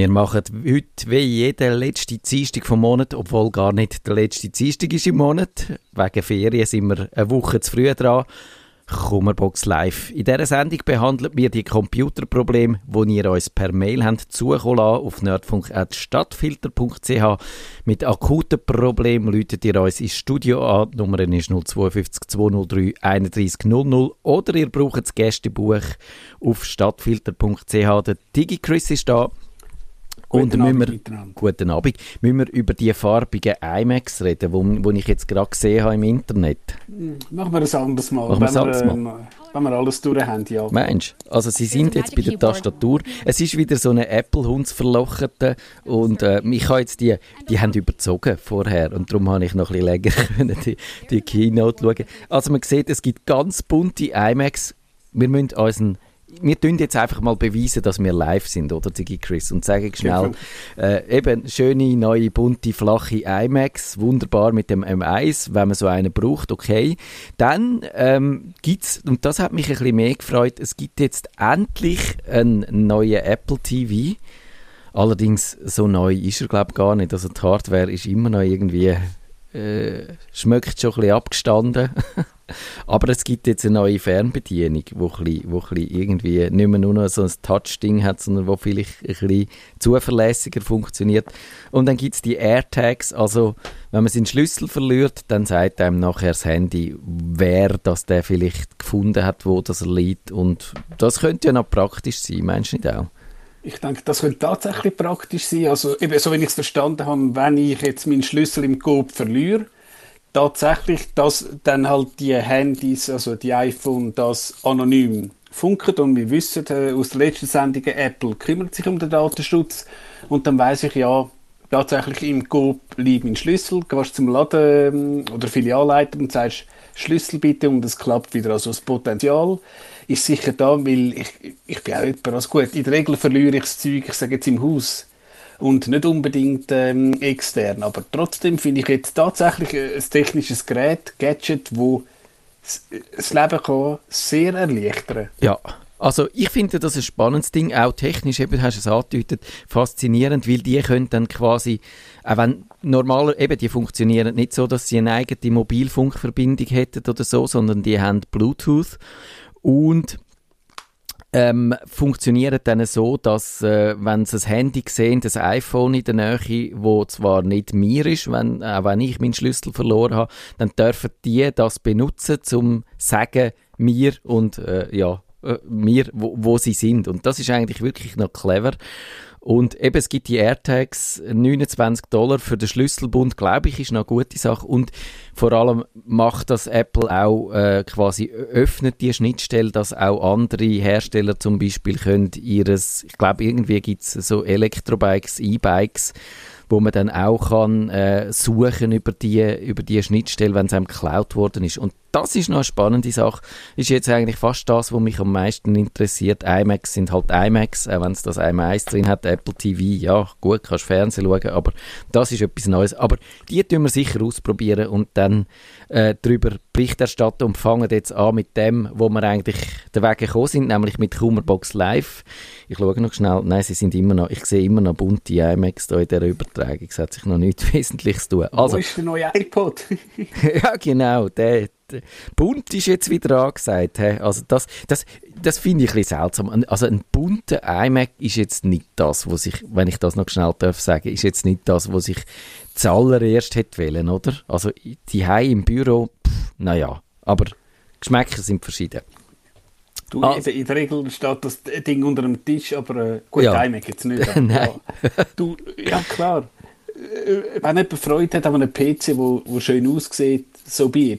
Wir machen heute wie jede letzte Dienstag vom Monat, obwohl gar nicht der letzte Dienstag ist im Monat. Wegen Ferien sind wir eine Woche zu früh dran. Kummerbox Live. In dieser Sendung behandeln wir die Computerprobleme, die ihr uns per Mail habt zukommen lassen, auf nerdfunk.stadtfilter.ch. Mit akuten Problemen läutet ihr uns ins Studio an. Die Nummer ist 052 203 31 00 oder ihr braucht das Gästebuch auf stadtfilter.ch. Der Digi Chris ist da. Und Guten müssen Abend wir, guten Abend. Müssen wir über die farbigen IMAX reden, wo, wo ich jetzt gerade gesehen habe im Internet? Machen wir ein anderes Mal. Machen wir wenn, ein anderes ähm, wenn wir alles durch haben, ja. Mensch, also sie sind jetzt bei der Tastatur. Es ist wieder so eine Apple-Hundsverlochete und äh, ich habe jetzt die, die haben überzogen vorher und darum habe ich noch ein bisschen länger können die, die Keynote schauen. Also man sieht, es gibt ganz bunte IMAX. Wir müssen unseren wir tun jetzt einfach mal beweisen, dass wir live sind, oder Digi Chris? Und sagen schnell, äh, eben schöne, neue, bunte, flache IMAX, wunderbar mit dem M1, wenn man so einen braucht, okay. Dann ähm, gibt's, und das hat mich ein bisschen mehr gefreut, es gibt jetzt endlich einen neuen Apple TV. Allerdings, so neu ist er, glaube ich, gar nicht. Also die Hardware ist immer noch irgendwie, äh, schmeckt schon ein bisschen abgestanden. Aber es gibt jetzt eine neue Fernbedienung, wo, ein bisschen, wo ein irgendwie nicht mehr nur noch so ein Touch-Ding hat, sondern wo vielleicht ein bisschen zuverlässiger funktioniert. Und dann gibt es die AirTags, also wenn man seinen Schlüssel verliert, dann sagt einem nachher das Handy, wer das der vielleicht gefunden hat, wo das er liegt. Und das könnte ja noch praktisch sein, meinst du nicht auch? Ich denke, das könnte tatsächlich praktisch sein. Also, eben, so wie ich es verstanden habe, wenn ich jetzt meinen Schlüssel im Coop verliere, tatsächlich, dass dann halt die Handys, also die iPhone, das anonym funken und wir wissen äh, aus der letzten Sendung, Apple kümmert sich um den Datenschutz und dann weiß ich ja, tatsächlich im Coop liegt mein Schlüssel, gehst zum Laden ähm, oder Filialleiter und sagst, Schlüssel bitte und es klappt wieder. Also das Potenzial ist sicher da, weil ich, ich bin auch jemand, also gut, in der Regel verliere ich das Zeug, ich sage jetzt im Haus und nicht unbedingt ähm, extern. Aber trotzdem finde ich jetzt tatsächlich ein technisches Gerät, Gadget, wo das Leben kann sehr erleichtern Ja, also ich finde das ein spannendes Ding, auch technisch, eben hast du es angedeutet, faszinierend, weil die können dann quasi, auch wenn normaler, eben die funktionieren nicht so, dass sie eine eigene Mobilfunkverbindung hätten oder so, sondern die haben Bluetooth. Und ähm, funktioniert dann so, dass äh, wenn sie das Handy sehen, das iPhone in der Nähe, wo zwar nicht mir ist, wenn, äh, wenn ich meinen Schlüssel verloren habe, dann dürfen die das benutzen, zum sagen mir und äh, ja äh, mir, wo, wo sie sind. Und das ist eigentlich wirklich noch clever. Und eben, es gibt die AirTags, 29 Dollar für den Schlüsselbund, glaube ich, ist eine gute Sache. Und vor allem macht das Apple auch äh, quasi, öffnet die Schnittstelle, dass auch andere Hersteller zum Beispiel können ihres, ich glaube, irgendwie gibt es so Elektrobikes, E-Bikes, wo man dann auch kann äh, suchen über die, über die Schnittstelle, wenn es einem geklaut worden ist. Und das ist noch eine spannende Sache. Ist jetzt eigentlich fast das, was mich am meisten interessiert. IMAX sind halt IMAX, auch wenn es das M1 drin hat, Apple TV, ja gut, kannst Fernsehen schauen, aber das ist etwas Neues. Aber die tun wir sicher ausprobieren und dann äh, darüber Bericht erstatten und fangen jetzt an mit dem, wo wir eigentlich den Weg gekommen sind, nämlich mit Kummerbox Live. Ich schaue noch schnell, nein, sie sind immer noch, ich sehe immer noch bunte IMAX da in dieser Übertragung, es hat sich noch nichts Wesentliches tun. Also, wo ist der neue iPod? ja, genau, der bunt ist jetzt wieder angesagt. He? Also das, das, das finde ich ein bisschen seltsam. Also ein bunter iMac ist jetzt nicht das, was ich, wenn ich das noch schnell darf sagen, ist jetzt nicht das, was ich zuallererst hätte wollen, oder? Also die im Büro, naja, aber Geschmäcker sind verschieden. Du, ah. in der Regel steht das Ding unter dem Tisch, aber äh, gut, Ja. iMac jetzt nicht. Nein. Ja. Du, ja klar. Äh, Wenn jemand Freude hat an einem PC, wo, wo schön aussieht, so be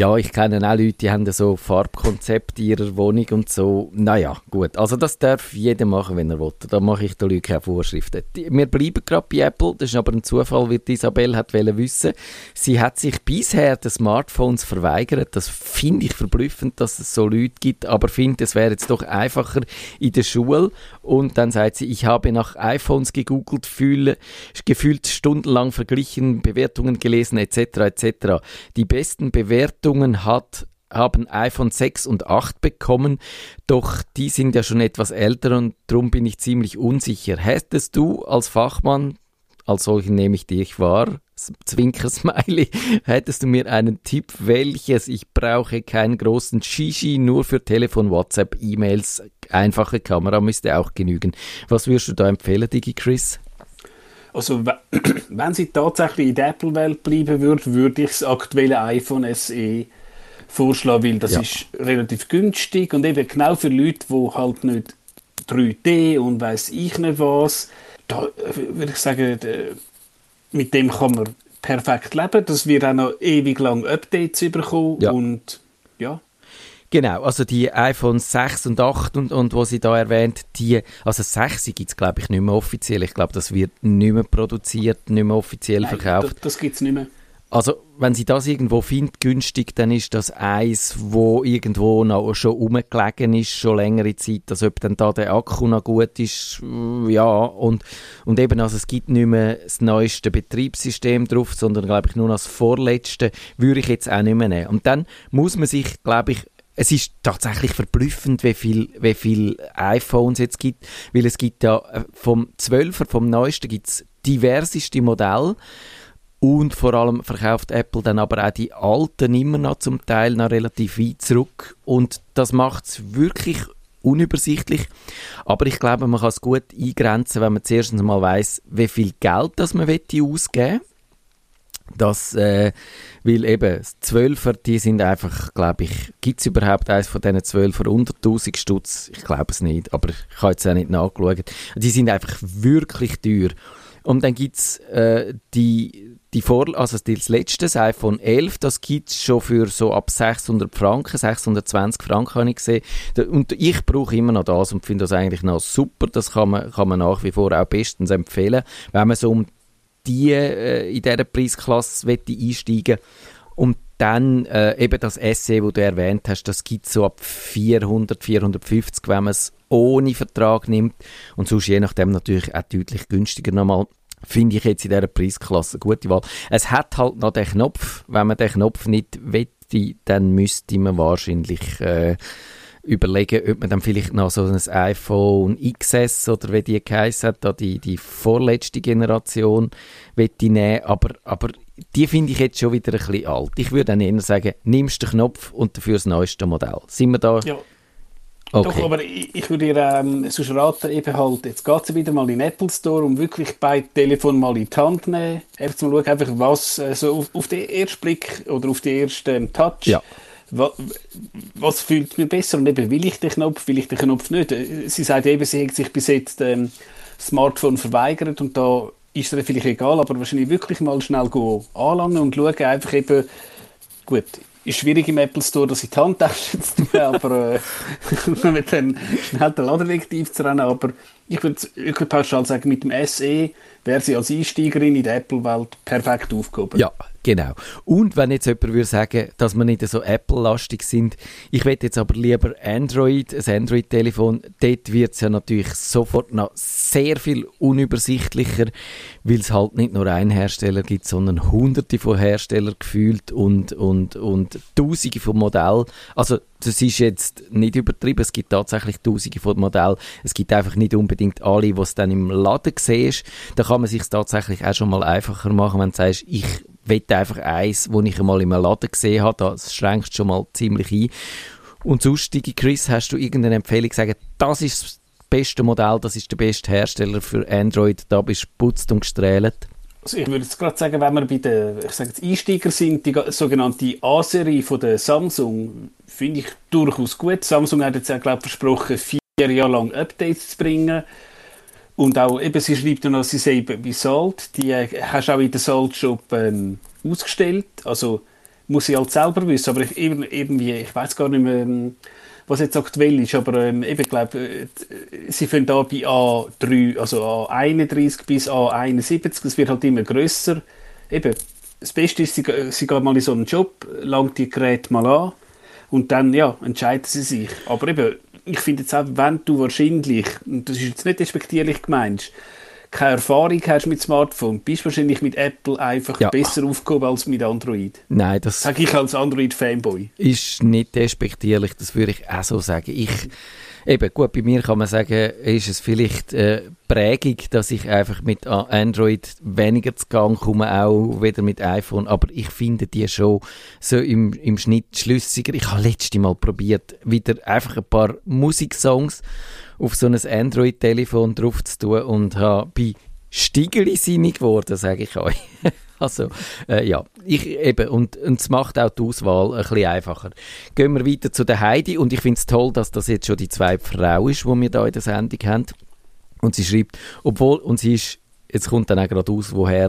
Ja, ich kenne auch Leute, die haben so Farbkonzepte ihrer Wohnung und so. Naja, gut. Also das darf jeder machen, wenn er will. Da mache ich den Leuten keine Vorschriften. Wir bleiben gerade bei Apple. Das ist aber ein Zufall, wie die Isabel hat wissen. Sie hat sich bisher den Smartphones verweigert. Das finde ich verblüffend, dass es so Leute gibt. Aber finde, es wäre jetzt doch einfacher in der Schule. Und dann sagt sie, ich habe nach iPhones gegoogelt, fühle, gefühlt stundenlang verglichen, Bewertungen gelesen etc. etc. Die besten Bewertungen hat haben iPhone 6 und 8 bekommen, doch die sind ja schon etwas älter und darum bin ich ziemlich unsicher. Hättest du als Fachmann, als solchen nehme ich dich wahr, Zwinker-Smiley, hättest du mir einen Tipp, welches? Ich brauche keinen großen Shishi, nur für Telefon, WhatsApp, E-Mails, einfache Kamera müsste auch genügen. Was würdest du da empfehlen, Digi Chris? Also wenn sie tatsächlich in der Apple-Welt bleiben würde, würde ich das aktuelle iPhone SE vorschlagen, weil das ja. ist relativ günstig und eben genau für Leute, die halt nicht 3D und weiß ich nicht was, da äh, würde ich sagen, mit dem kann man perfekt leben. Das wird auch noch ewig lang Updates bekommen ja. und ja. Genau, also die iPhone 6 und 8 und, und was sie da erwähnt, die, also 6 gibt es glaube ich nicht mehr offiziell. Ich glaube, das wird nicht mehr produziert, nicht mehr offiziell Nein, verkauft. Das, das gibt es nicht mehr. Also, wenn sie das irgendwo findet, günstig, dann ist das eins, wo irgendwo noch schon rumgelegen ist, schon längere Zeit, als ob dann da der Akku noch gut ist, ja, und, und eben, also es gibt nicht mehr das neueste Betriebssystem drauf, sondern, glaube ich, nur noch das vorletzte, würde ich jetzt auch nicht mehr nehmen. Und dann muss man sich, glaube ich, es ist tatsächlich verblüffend, wie viel, wie viel iPhones es jetzt gibt, weil es gibt ja äh, vom 12er, vom neuesten, gibt es diverseste Modelle, und vor allem verkauft Apple dann aber auch die alten immer noch zum Teil noch relativ weit zurück. Und das macht es wirklich unübersichtlich. Aber ich glaube, man kann es gut eingrenzen, wenn man zuerst einmal weiß, wie viel Geld das man ausgeben will. Das, äh, weil eben, 12er, die sind einfach, glaube ich, gibt es überhaupt eins von diesen 12er unter 1000 Stutz? Ich glaube es nicht, aber ich habe jetzt auch nicht nachgeschaut. Die sind einfach wirklich teuer. Und dann gibt es äh, die, die Vor also das letzte, das iPhone 11, das gibt es schon für so ab 600 Franken, 620 Franken habe ich gesehen. Und ich brauche immer noch das und finde das eigentlich noch super. Das kann man, kann man nach wie vor auch bestens empfehlen, wenn man so um die äh, in dieser Preisklasse einsteigen und dann äh, eben das SE, wo du erwähnt hast, das gibt so ab 400, 450, wenn man es ohne Vertrag nimmt. Und sonst je nachdem natürlich auch deutlich günstiger nochmal. Finde ich jetzt in dieser Preisklasse eine gute Wahl. Es hat halt noch den Knopf. Wenn man den Knopf nicht wette, dann müsste man wahrscheinlich äh, überlegen, ob man dann vielleicht noch so ein iPhone XS oder wie die geheißen hat, da die, die vorletzte Generation nehmen. Aber, aber die finde ich jetzt schon wieder ein bisschen alt. Ich würde dann eher sagen, nimmst den Knopf und dafür das neueste Modell. Sind wir da ja. Okay. Doch, aber ich, ich würde dir ähm, sonst raten, eben halt, jetzt geht es wieder mal in den Apple Store und wirklich beide Telefon mal in die Hand nehmen. Einfach mal schauen, einfach was, äh, so auf, auf, den ersten Blick oder auf den ersten ähm, Touch, ja. Was, fühlt mir besser und eben will ich den Knopf, will ich den Knopf nicht. Sie sagt eben, sie hat sich bis jetzt ähm, Smartphone verweigert und da ist es vielleicht egal, aber wahrscheinlich wirklich mal schnell anlangen und schauen, einfach eben, gut, ist schwierig im Apple Store, das in die Handtasche zu tun, aber äh, mit dann schnell den Ladenweg aufzurennen. Aber ich würde wirklich pauschal sagen, mit dem SE wäre sie als Einsteigerin in der Apple-Welt perfekt aufgehoben. Ja, Genau. Und wenn jetzt jemand würde sagen, dass wir nicht so Apple-lastig sind, ich hätte jetzt aber lieber Android, ein Android-Telefon, dort wird es ja natürlich sofort noch sehr viel unübersichtlicher, weil es halt nicht nur einen Hersteller gibt, sondern hunderte von Herstellern gefühlt und, und, und tausende von Modellen. Also das ist jetzt nicht übertrieben, es gibt tatsächlich tausende von Modellen. Es gibt einfach nicht unbedingt alle, die es dann im Laden siehst. Da kann man sich tatsächlich auch schon mal einfacher machen, wenn du sagst, ich will einfach eins, das ich einmal im Laden gesehen habe, das schränkst schon mal ziemlich ein. Und sonst, Chris, hast du irgendeine Empfehlung sagen, das ist das beste Modell, das ist der beste Hersteller für Android, da bist du putzt und gestrahlt? Also ich würde jetzt gerade sagen, wenn wir bei den ich sage jetzt Einsteiger sind, die sogenannte A-Serie von der Samsung, finde ich durchaus gut. Samsung hat jetzt auch, glaube versprochen, vier Jahre lang Updates zu bringen. Und auch, eben, sie schreibt dann, dass sie sei bei Salt, die äh, hast du auch in der Salt Shop ähm, ausgestellt. Also muss sie halt selber wissen, aber ich, irgendwie, ich weiß gar nicht mehr, ähm, was jetzt aktuell ist, aber ähm, eben, ich glaube, äh, sie fangen da bei A3, also A31 bis A71, das wird halt immer grösser. Eben, das Beste ist, sie, sie geht mal in so einen Job, langt die Geräte mal an und dann, ja, entscheiden sie sich. Aber eben, ich finde jetzt auch, wenn du wahrscheinlich, und das ist jetzt nicht respektierlich gemeint, keine Erfahrung hast mit Smartphone, bist du wahrscheinlich mit Apple einfach ja. besser aufgehoben als mit Android. Nein, das... Sag ich als Android-Fanboy. Ist nicht despektierlich, das würde ich auch so sagen. Ich Eben, gut, bei mir kann man sagen, ist es vielleicht äh, Prägung, dass ich einfach mit Android weniger zu Gang komme, auch wieder mit iPhone, aber ich finde die schon so im, im Schnitt schlüssiger. Ich habe letztes Mal probiert, wieder einfach ein paar Musiksongs auf so ein Android-Telefon drauf zu tun und habe bei Stigeli sinnig geworden, sage ich euch. Also, äh, ja, ich eben, und, und es macht auch die Auswahl ein bisschen einfacher. Gehen wir weiter zu der Heidi und ich finde es toll, dass das jetzt schon die zweite Frau ist, die wir da in der Sendung haben. Und sie schreibt, obwohl, und sie ist jetzt kommt dann auch gerade aus, woher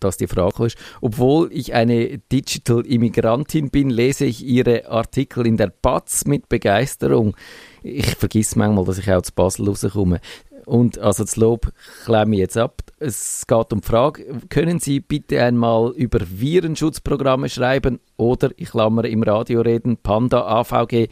das die Frage ist. Obwohl ich eine Digital Immigrantin bin, lese ich ihre Artikel in der Batz mit Begeisterung. Ich vergesse manchmal, dass ich auch zu Basel rauskomme. Und also das Lob klemme ich jetzt ab. Es geht um die Frage, können Sie bitte einmal über Virenschutzprogramme schreiben oder, ich klammer im Radio reden, Panda, AVG,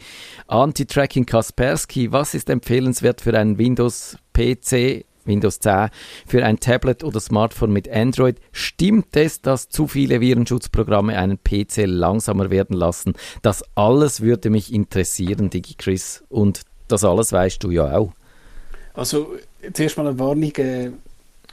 Anti-Tracking Kaspersky. Was ist empfehlenswert für einen Windows-PC, Windows 10, für ein Tablet oder Smartphone mit Android? Stimmt es, dass zu viele Virenschutzprogramme einen PC langsamer werden lassen? Das alles würde mich interessieren, Digi Chris. Und das alles weißt du ja auch. Also zuerst mal eine Warnung, äh,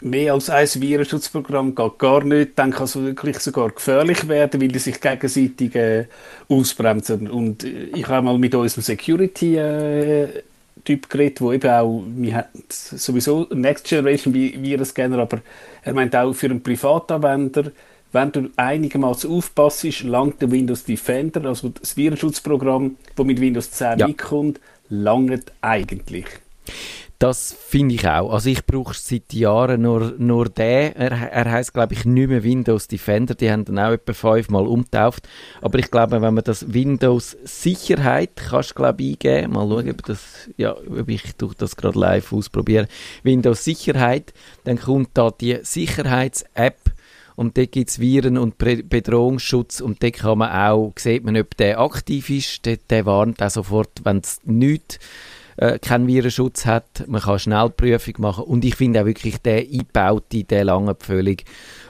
mehr als ein Virenschutzprogramm geht gar nicht. Dann kann es wirklich sogar gefährlich werden, weil die sich gegenseitig äh, ausbremsen. Und äh, ich habe mal mit unserem Security äh, Typ geredet, wo eben auch, wir haben sowieso Next Generation Virenscanner, aber er meint auch für einen Privatanwender, wenn du einigermaßen aufpasst, langt der Windows Defender, also das Virenschutzprogramm, das mit Windows 10 ja. mitkommt, langt eigentlich. Das finde ich auch. Also ich brauche seit Jahren nur, nur den. Er, er heißt glaube ich nicht mehr Windows Defender. Die haben dann auch etwa fünfmal umtauft. Aber ich glaube, wenn man das Windows Sicherheit kannst glaube ich eingeben, mal schauen, ob das, ja, ob ich das gerade live ausprobiere. Windows Sicherheit, dann kommt da die Sicherheits-App und dort gibt es Viren- und Bedrohungsschutz und dort kann man auch, sieht man, ob der aktiv ist. Der, der warnt auch sofort, wenn es nichts äh, keinen Virenschutz hat. Man kann Schnellprüfung machen und ich finde auch wirklich der eingebaute, der lange Pfölung.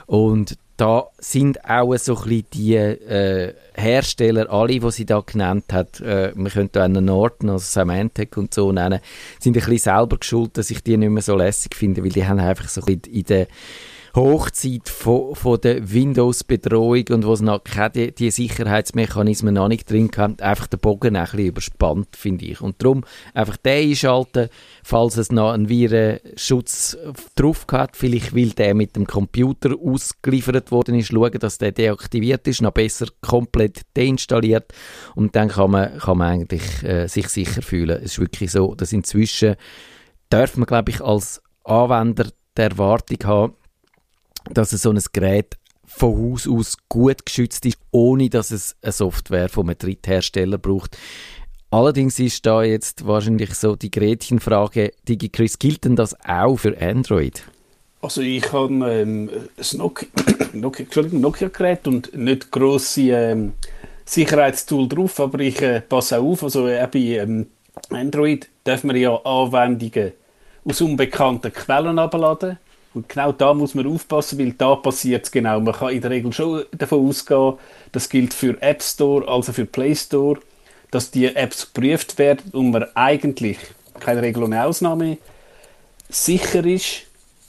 Und da sind auch so ein die äh, Hersteller, alle, die sie da genannt hat, äh, man könnte auch einen Norton, also Symantec und so nennen, sind ein bisschen selber geschuld, dass ich die nicht mehr so lässig finde, weil die haben einfach so ein bisschen in der Hochzeit von, von der Windows-Bedrohung und wo es noch keine die, die Sicherheitsmechanismen noch nicht drin haben, einfach den Bogen ein bisschen überspannt, finde ich. Und darum einfach den einschalten, falls es noch einen Virenschutz drauf hat, vielleicht weil der mit dem Computer ausgeliefert worden ist, schauen, dass der deaktiviert ist, noch besser komplett deinstalliert und dann kann man, kann man eigentlich äh, sich sicher fühlen. Es ist wirklich so, dass inzwischen darf man, glaube ich, als Anwender die Erwartung haben, dass so ein Gerät von Haus aus gut geschützt ist, ohne dass es eine Software von einem Dritthersteller braucht. Allerdings ist da jetzt wahrscheinlich so die Gretchenfrage, DigiChris, gilt denn das auch für Android? Also ich habe ähm, ein Nokia, Nokia, Nokia-Gerät und nicht grosse ähm, Sicherheitstool drauf, aber ich äh, passe auch auf, also äh, bei ähm, Android darf man ja Anwendungen aus unbekannten Quellen abladen und genau da muss man aufpassen, weil da passiert es genau. Man kann in der Regel schon davon ausgehen, das gilt für App Store, also für Play Store, dass die Apps geprüft werden und man eigentlich, keine Regel ohne Ausnahme, sicher ist,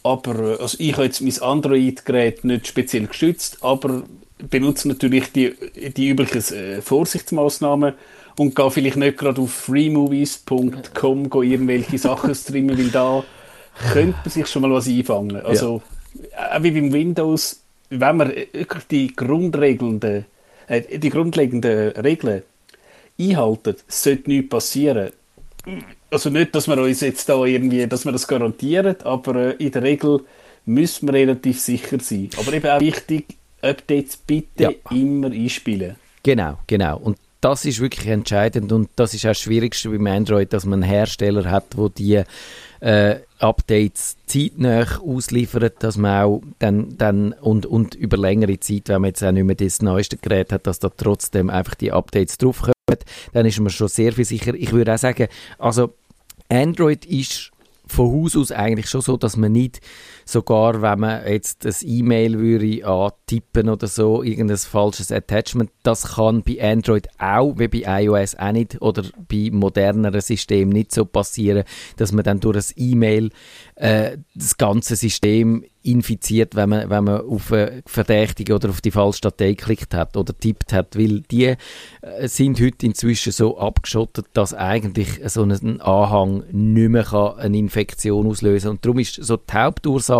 aber also ich habe jetzt mein Android-Gerät nicht speziell geschützt, aber benutze natürlich die, die üblichen äh, Vorsichtsmaßnahmen und gehe vielleicht nicht gerade auf freemovies.com irgendwelche Sachen streamen, weil da könnte man sich schon mal was einfangen. Also, ja. Äh, wie beim Windows, wenn man die grundregelnden, äh, die grundlegenden Regeln einhaltet, sollte nichts passieren. Also nicht, dass wir uns jetzt da irgendwie, dass wir das garantieren, aber äh, in der Regel müssen wir relativ sicher sein. Aber eben auch wichtig, Updates bitte ja. immer einspielen. Genau, genau. Und das ist wirklich entscheidend und das ist auch das Schwierigste beim Android, dass man einen Hersteller hat, wo die äh, Updates zeitnah ausliefert, dass man auch dann, dann und, und über längere Zeit, wenn man jetzt auch nicht mehr das neueste Gerät hat, dass da trotzdem einfach die Updates draufkommen, dann ist man schon sehr viel sicher. Ich würde auch sagen, also Android ist von Haus aus eigentlich schon so, dass man nicht sogar, wenn man jetzt das E-Mail würde antippen oder so, irgendein falsches Attachment, das kann bei Android auch, wie bei iOS auch nicht oder bei moderneren Systemen nicht so passieren, dass man dann durch das E-Mail äh, das ganze System infiziert, wenn man, wenn man auf eine Verdächtige oder auf die falsche Datei geklickt hat oder tippt hat, weil die äh, sind heute inzwischen so abgeschottet, dass eigentlich so ein Anhang nicht mehr kann eine Infektion auslösen kann. Und darum ist so die Hauptursache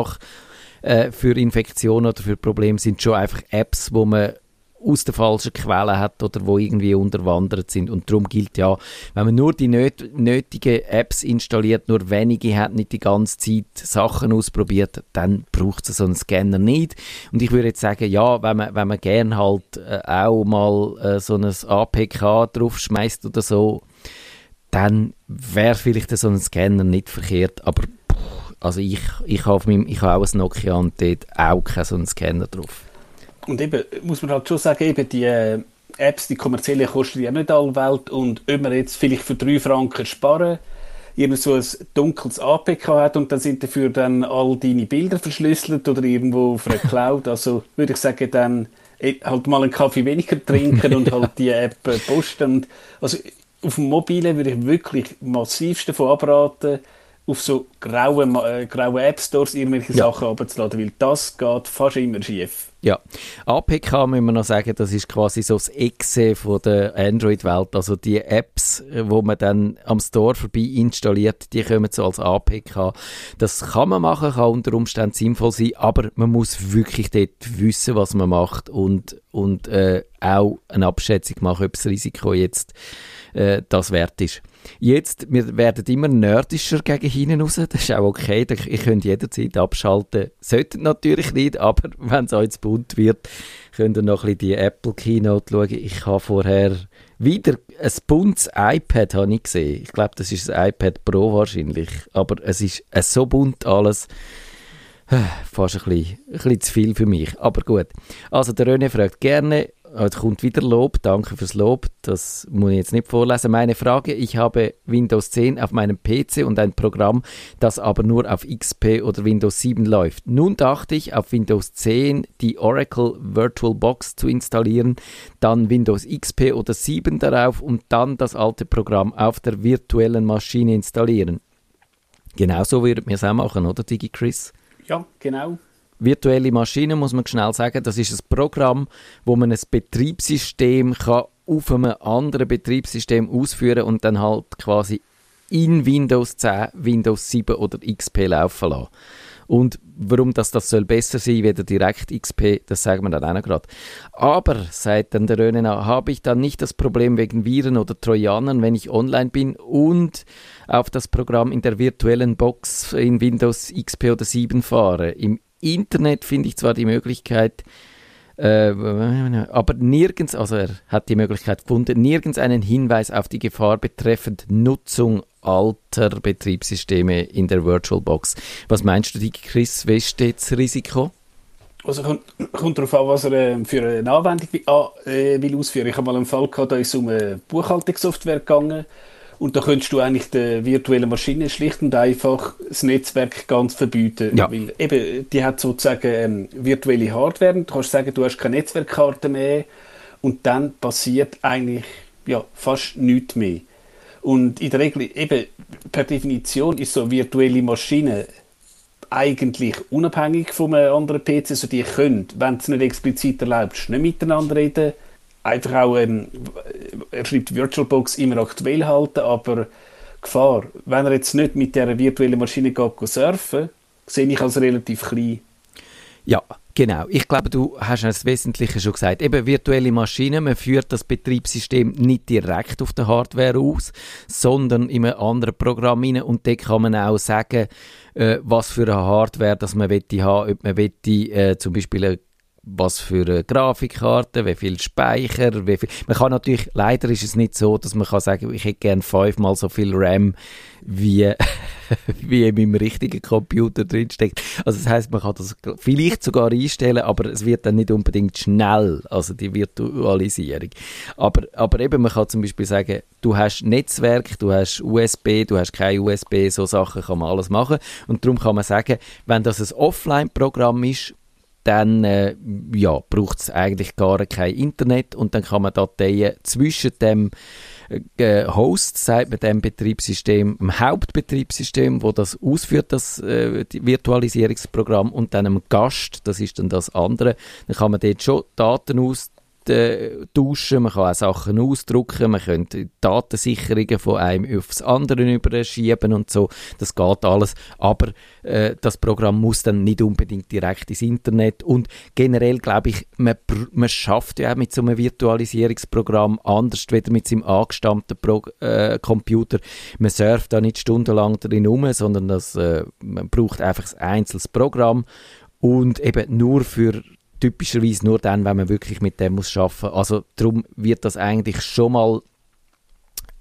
äh, für Infektionen oder für Probleme sind schon einfach Apps, wo man aus der falschen Quelle hat oder wo irgendwie unterwandert sind. Und darum gilt ja, wenn man nur die nöt nötigen Apps installiert, nur wenige hat, nicht die ganze Zeit Sachen ausprobiert, dann braucht es so einen Scanner nicht. Und ich würde jetzt sagen, ja, wenn man, wenn man gern halt äh, auch mal äh, so ein APK draufschmeißt oder so, dann wäre vielleicht so ein Scanner nicht verkehrt, aber also ich, ich habe hab auch ein Nokia und dort auch keinen so einen Scanner drauf. Und eben, muss man halt schon sagen, eben die äh, Apps, die kommerziellen, kosten ja nicht alle Welt und ob man jetzt vielleicht für 3 Franken sparen, irgend so ein dunkles APK hat und dann sind dafür dann all deine Bilder verschlüsselt oder irgendwo auf einer Cloud, also würde ich sagen, dann äh, halt mal einen Kaffee weniger trinken und halt die App äh, posten. Und also auf dem Mobilen würde ich wirklich massivst davon abraten, auf so graue, äh, graue App Stores irgendwelche ja. Sachen abzuladen, weil das geht fast immer schief. Ja, APK müssen wir noch sagen, das ist quasi so das Exe von der Android-Welt. Also die Apps, wo man dann am Store vorbei installiert, die kommen so als APK. Das kann man machen, kann unter Umständen sinnvoll sein, aber man muss wirklich dort wissen, was man macht und, und äh, auch eine Abschätzung machen, ob das Risiko jetzt äh, das wert ist. Jetzt, wir werden immer nerdischer gegen hinten raus, das ist auch okay, ihr könnt jederzeit abschalten. Solltet natürlich nicht, aber wenn es euch bunt wird, könnt ihr noch ein bisschen die Apple Keynote schauen. Ich habe vorher wieder ein buntes iPad habe ich gesehen. Ich glaube, das ist das iPad Pro wahrscheinlich, aber es ist so bunt alles, fast ein bisschen, ein bisschen zu viel für mich, aber gut. Also der René fragt gerne, Jetzt kommt wieder Lob, danke fürs Lob. Das muss ich jetzt nicht vorlesen. Meine Frage, ich habe Windows 10 auf meinem PC und ein Programm, das aber nur auf XP oder Windows 7 läuft. Nun dachte ich, auf Windows 10 die Oracle VirtualBox zu installieren, dann Windows XP oder 7 darauf und dann das alte Programm auf der virtuellen Maschine installieren. Genau so würden wir es auch machen, oder Digi Chris? Ja, genau virtuelle Maschine, muss man schnell sagen, das ist ein Programm, wo man ein Betriebssystem kann auf einem anderen Betriebssystem ausführen und dann halt quasi in Windows 10, Windows 7 oder XP laufen lassen. Und warum das, das soll besser sein wie der direkt XP, das sagen wir dann auch gerade. Aber, sagt dann der Rönena, habe ich dann nicht das Problem wegen Viren oder Trojanern, wenn ich online bin und auf das Programm in der virtuellen Box in Windows XP oder 7 fahre. Im Internet finde ich zwar die Möglichkeit, äh, aber nirgends, also er hat die Möglichkeit gefunden, nirgends einen Hinweis auf die Gefahr betreffend Nutzung alter Betriebssysteme in der VirtualBox. Was meinst du, Chris, wie steht das Risiko? Also kommt, kommt darauf an, was er äh, für eine Anwendung will, äh, will ausführen. Ich habe mal einen Fall gehabt, da ist es um eine Buchhaltungssoftware gegangen und da könntest du eigentlich der virtuellen Maschine schlicht und einfach das Netzwerk ganz verbieten. Ja. Weil eben, die hat sozusagen ähm, virtuelle Hardware. Du kannst sagen, du hast keine Netzwerkkarte mehr. Und dann passiert eigentlich ja, fast nichts mehr. Und in der Regel, eben per Definition, ist so virtuelle Maschine eigentlich unabhängig von einem anderen PC. Also die können, wenn es nicht explizit erlaubst, nicht miteinander reden einfach auch, ähm, er schreibt VirtualBox immer aktuell halten, aber Gefahr, wenn er jetzt nicht mit dieser virtuellen Maschine geht, surfen sehe ich als relativ klein. Ja, genau. Ich glaube, du hast das Wesentliche schon gesagt. Eben virtuelle Maschinen, man führt das Betriebssystem nicht direkt auf der Hardware aus, sondern in einem anderen Programm rein und da kann man auch sagen, äh, was für eine Hardware dass man haben ob man wette, äh, zum Beispiel eine was für eine Grafikkarte, wie viel Speicher, wie viel. Man kann natürlich, leider ist es nicht so, dass man kann sagen, ich hätte gerne fünfmal so viel RAM, wie, wie in meinem richtigen Computer drinsteckt. Also das heißt, man kann das vielleicht sogar einstellen, aber es wird dann nicht unbedingt schnell, also die Virtualisierung. Aber, aber eben, man kann zum Beispiel sagen, du hast Netzwerk, du hast USB, du hast kein USB, so Sachen kann man alles machen. Und darum kann man sagen, wenn das ein Offline-Programm ist, dann äh, ja, braucht es eigentlich gar kein Internet und dann kann man Dateien zwischen dem äh, Host, sagt man dem Betriebssystem, dem Hauptbetriebssystem, wo das ausführt, das äh, Virtualisierungsprogramm und dann einem Gast, das ist dann das andere, dann kann man dort schon Daten aus äh, tauschen, man kann auch Sachen ausdrucken, man könnte Datensicherungen von einem aufs andere überschieben und so. Das geht alles, aber äh, das Programm muss dann nicht unbedingt direkt ins Internet und generell glaube ich, man, man schafft ja auch mit so einem Virtualisierungsprogramm anders wieder mit seinem angestammten Pro äh, Computer. Man surft da nicht stundenlang drin rum, sondern das, äh, man braucht einfach ein einzelnes Programm und eben nur für typischerweise nur dann, wenn man wirklich mit dem muss muss. Also darum wird das eigentlich schon mal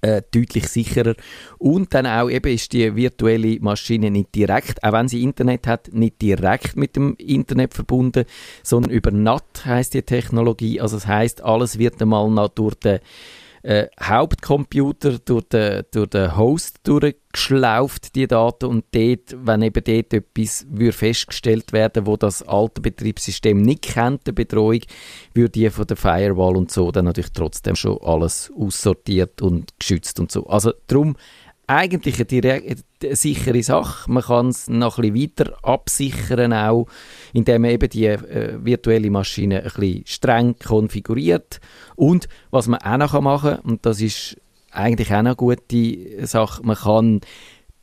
äh, deutlich sicherer. Und dann auch eben ist die virtuelle Maschine nicht direkt, auch wenn sie Internet hat, nicht direkt mit dem Internet verbunden, sondern über NAT heißt die Technologie. Also das heißt, alles wird einmal noch durch den äh, Hauptcomputer durch den, durch den Host durchgeschlauft, die Daten, und dort, wenn eben dort etwas würde festgestellt werden, wo das alte Betriebssystem nicht kennt, die Bedrohung, würde die von der Firewall und so dann natürlich trotzdem schon alles aussortiert und geschützt und so. Also darum eigentlich eine, direkt, eine sichere Sache. Man kann es noch ein bisschen weiter absichern, auch, indem man eben die äh, virtuelle Maschine ein bisschen streng konfiguriert. Und was man auch noch machen kann, und das ist eigentlich auch eine gute Sache, man kann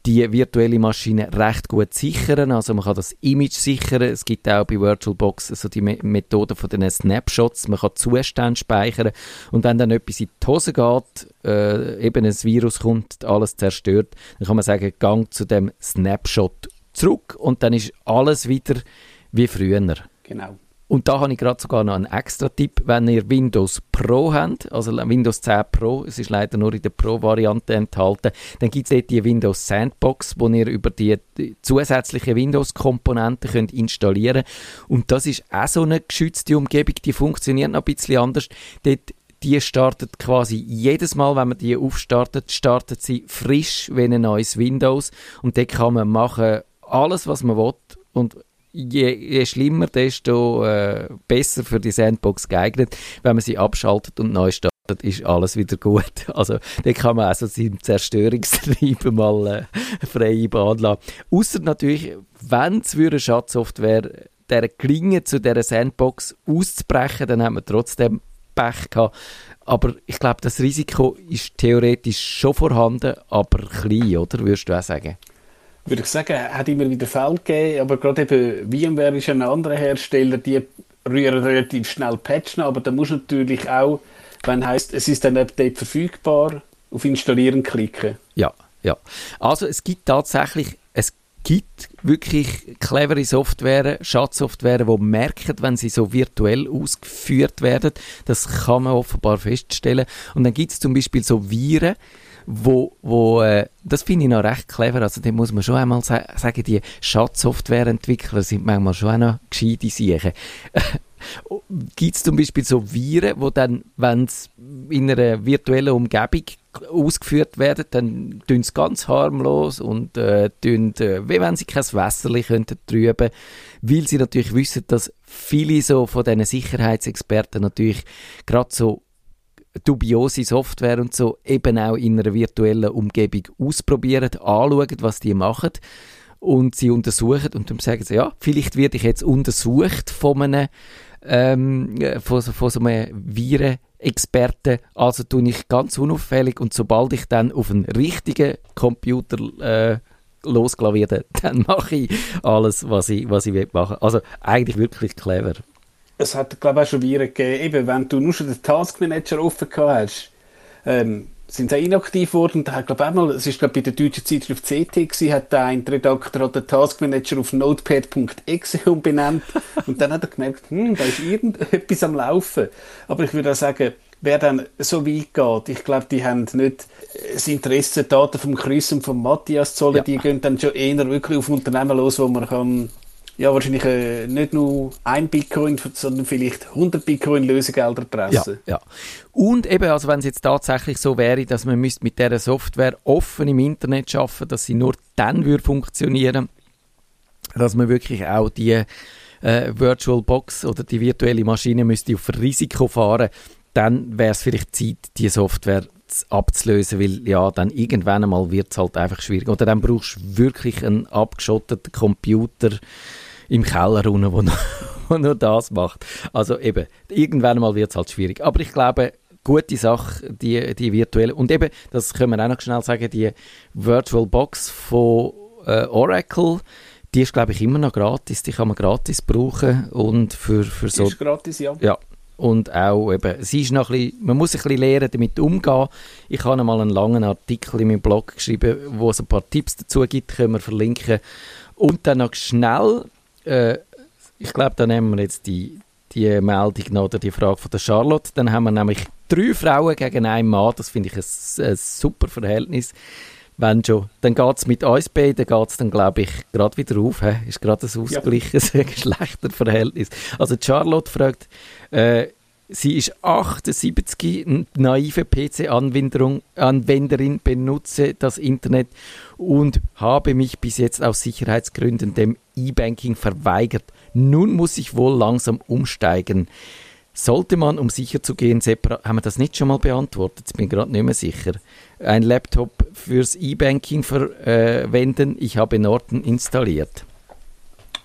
die virtuelle Maschine recht gut sichern. Also man kann das Image sichern. Es gibt auch bei VirtualBox also die Methode von den Snapshots. Man kann Zustände speichern und wenn dann etwas in die Hose geht, äh, eben ein Virus kommt, alles zerstört, dann kann man sagen, gang zu dem Snapshot zurück und dann ist alles wieder wie früher. Genau. Und da habe ich gerade sogar noch einen extra Tipp, wenn ihr Windows Pro habt, also Windows 10 Pro, es ist leider nur in der Pro-Variante enthalten, dann gibt es dort die Windows Sandbox, wo ihr über die, zusätzlichen Windows-Komponenten könnt installieren. Und das ist auch so eine geschützte Umgebung, die funktioniert noch ein bisschen anders. Dort die startet quasi jedes Mal, wenn man die aufstartet, startet sie frisch wie ein neues Windows. Und dort kann man machen alles, was man will. Und je, je schlimmer, desto äh, besser für die Sandbox geeignet. Wenn man sie abschaltet und neu startet, ist alles wieder gut. Also da kann man also seinem Zerstörungstrieb mal äh, freie Bahn lassen. Außer natürlich, wenn es eine Schadsoftware der gelingen, zu dieser Sandbox auszubrechen, dann hat man trotzdem Pech gehabt. Aber ich glaube, das Risiko ist theoretisch schon vorhanden, aber klein, oder? Würdest du auch sagen? Würde ich sagen, hat immer wieder Fälle gegeben, aber gerade eben VMware ist ein anderer Hersteller, die rühren relativ schnell patchen, aber da muss natürlich auch, wenn heißt, es ist ein Update verfügbar, auf Installieren klicken. Ja, ja. Also es gibt tatsächlich, es gibt wirklich clevere Software, Schadsoftware, die merken, wenn sie so virtuell ausgeführt werden. Das kann man offenbar feststellen. Und dann gibt es zum Beispiel so Viren, wo, wo äh, das finde ich noch recht clever. Also, da muss man schon einmal sa sagen, die Schadsoftwareentwickler sind manchmal schon auch noch gescheite Sachen. Gibt es zum Beispiel so Viren, wo dann, wenn es in einer virtuellen Umgebung ausgeführt werden, dann tun sie ganz harmlos und äh, tun, äh, wie wenn sie kein Wässerchen könnten trüben, weil sie natürlich wissen, dass viele so von diesen Sicherheitsexperten natürlich gerade so dubiose Software und so eben auch in einer virtuellen Umgebung ausprobieren, anschauen, was die machen. Und sie untersuchen und dann sagen sie, ja, vielleicht werde ich jetzt untersucht von einem ähm, von, von so einem Virenexperten, also tue ich ganz unauffällig und sobald ich dann auf einen richtigen Computer äh, losgelassen dann mache ich alles, was ich, was ich machen. Will. Also eigentlich wirklich clever es hat, glaube ich, auch schon Viren gegeben, eben, wenn du nur schon den Taskmanager offen gehabt hast, ähm, sind sie inaktiv geworden. Da hat, glaube ich, einmal, es ist, glaube bei der deutschen Zeitschrift CT gewesen, hat ein Redakteur den Taskmanager auf notepad.exe umbenannt. und dann hat er gemerkt, hm, da ist irgendetwas am Laufen. Aber ich würde auch sagen, wer dann so weit geht, ich glaube, die haben nicht das Interesse, Daten vom Chris und von Matthias zu holen, ja. die gehen dann schon eher wirklich auf Unternehmen los, wo man kann ja, wahrscheinlich äh, nicht nur ein Bitcoin, sondern vielleicht 100 Bitcoin Lösegelder pressen. Ja, ja. Und eben, also wenn es jetzt tatsächlich so wäre, dass man müsste mit dieser Software offen im Internet schaffen, dass sie nur dann würde funktionieren, dass man wirklich auch die äh, Virtual Box oder die virtuelle Maschine müsste auf Risiko fahren, dann wäre es vielleicht Zeit, die Software abzulösen, weil ja, dann irgendwann einmal wird es halt einfach schwierig. Oder dann brauchst du wirklich einen abgeschotteten Computer, im Keller unten, wo nur, wo nur das macht. Also eben, irgendwann mal wird es halt schwierig. Aber ich glaube, gute Sache, die, die virtuelle. Und eben, das können wir auch noch schnell sagen, die Virtual Box von äh, Oracle, die ist, glaube ich, immer noch gratis. Die kann man gratis brauchen. Und für, für so. Die ist gratis, ja. Ja. Und auch eben, sie ist noch ein bisschen, man muss ein bisschen lernen, damit umzugehen. Ich habe mal einen langen Artikel in meinem Blog geschrieben, wo es ein paar Tipps dazu gibt, können wir verlinken. Und dann noch schnell äh, ich glaube, da nehmen wir jetzt die, die Meldung noch oder die Frage von der Charlotte. Dann haben wir nämlich drei Frauen gegen einen Mann. Das finde ich ein, ein, super Verhältnis. Wenn schon, dann geht es mit uns beiden, geht es dann, glaube ich, gerade wieder auf. He? Ist gerade ein ausgleiches ja. Geschlechterverhältnis. Also Charlotte fragt, äh, Sie ist 78, naive PC-Anwenderin, benutze das Internet und habe mich bis jetzt aus Sicherheitsgründen dem E-Banking verweigert. Nun muss ich wohl langsam umsteigen. Sollte man, um sicher zu gehen, separat, haben wir das nicht schon mal beantwortet? Ich bin gerade nicht mehr sicher. Ein Laptop fürs E-Banking verwenden. Ich habe Norton installiert.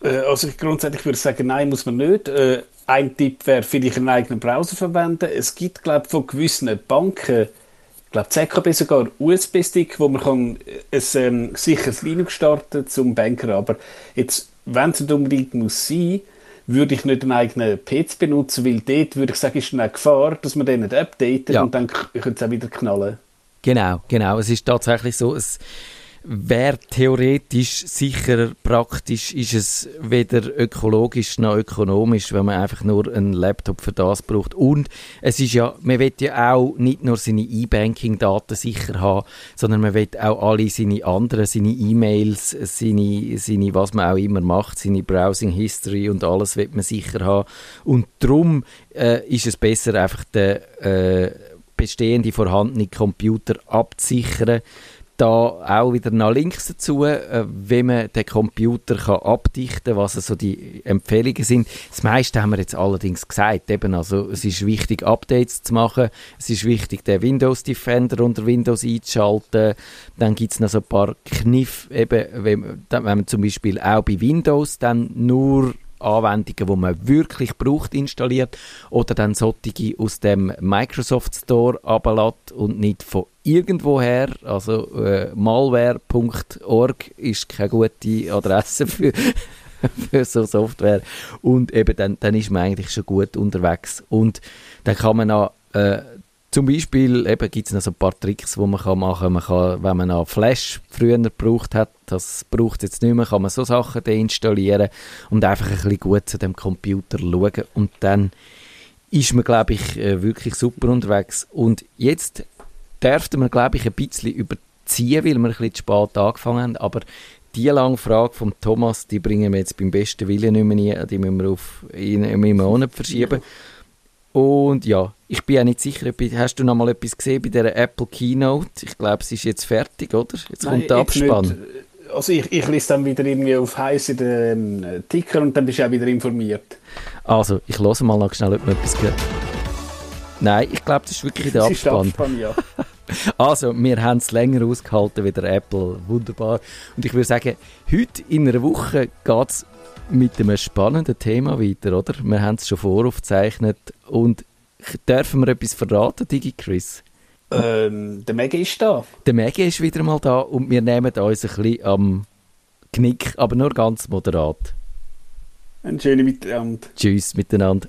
Äh, also ich grundsätzlich würde sagen, nein, muss man nicht. Äh, ein Tipp wäre vielleicht einen eigenen Browser verwenden. Es gibt, glaube ich, von gewissen Banken, ich glaube, ZKB sogar USB-Stick, wo man kann ein ähm, sicheres Linux starten zum Banker. Aber jetzt, wenn es unbedingt muss sein, würde ich nicht einen eigenen PC benutzen, weil dort würde ich sagen, ist eine Gefahr, dass man den nicht updatet ja. und dann könnte es auch wieder knallen. Genau, genau. Es ist tatsächlich so, es wäre theoretisch sicher praktisch, ist es weder ökologisch noch ökonomisch, wenn man einfach nur einen Laptop für das braucht. Und es ist ja, man will ja auch nicht nur seine E-Banking-Daten sicher haben, sondern man will auch alle seine anderen, seine E-Mails, seine, seine, was man auch immer macht, seine Browsing-History und alles will man sicher haben. Und darum äh, ist es besser, einfach den äh, bestehende vorhandene Computer abzusichern da auch wieder noch Links dazu, äh, wie man den Computer kann abdichten kann, was also die Empfehlungen sind. Das meiste haben wir jetzt allerdings gesagt. Eben, also, es ist wichtig, Updates zu machen. Es ist wichtig, den Windows Defender unter Windows einzuschalten. Dann gibt es noch so ein paar Kniffe, eben, wenn, wenn man zum Beispiel auch bei Windows dann nur Anwendungen, die man wirklich braucht, installiert oder dann solche aus dem Microsoft Store ablässt und nicht von irgendwoher. Also äh, malware.org ist keine gute Adresse für, für so Software und eben dann, dann ist man eigentlich schon gut unterwegs und dann kann man auch zum Beispiel gibt es noch so ein paar Tricks, die man kann machen kann. Man kann, wenn man noch Flash früher gebraucht hat, das braucht jetzt nicht mehr, kann man so Sachen deinstallieren und einfach ein bisschen gut zu dem Computer schauen. Und dann ist man, glaube ich, äh, wirklich super unterwegs. Und jetzt dürften wir, glaube ich, ein bisschen überziehen, weil wir ein bisschen zu spät angefangen haben. Aber die lange Frage von Thomas, die bringen wir jetzt beim besten Willen nicht mehr rein. Die müssen wir auf in einem Monat verschieben. Und ja, ich bin ja nicht sicher, hast du noch mal etwas gesehen bei der Apple Keynote? Ich glaube, es ist jetzt fertig, oder? Jetzt Nein, kommt der Abspann. Also ich, ich lese dann wieder irgendwie auf heiß in den ähm, Ticker und dann bist du auch wieder informiert. Also, ich höre mal noch schnell, ob man etwas gehört. Nein, ich glaube, das ist wirklich der Abspann. Ist der Abspann ja. also, wir haben es länger ausgehalten wie der Apple. Wunderbar. Und ich würde sagen, heute in einer Woche geht es mit einem spannenden Thema weiter, oder? Wir haben es schon voraufgezeichnet und dürfen wir etwas verraten, Digi Chris? Ähm, der Mega ist da. Der Mega ist wieder mal da und wir nehmen uns ein bisschen am Knick, aber nur ganz moderat. Ein schönes Miteinander. Tschüss miteinander.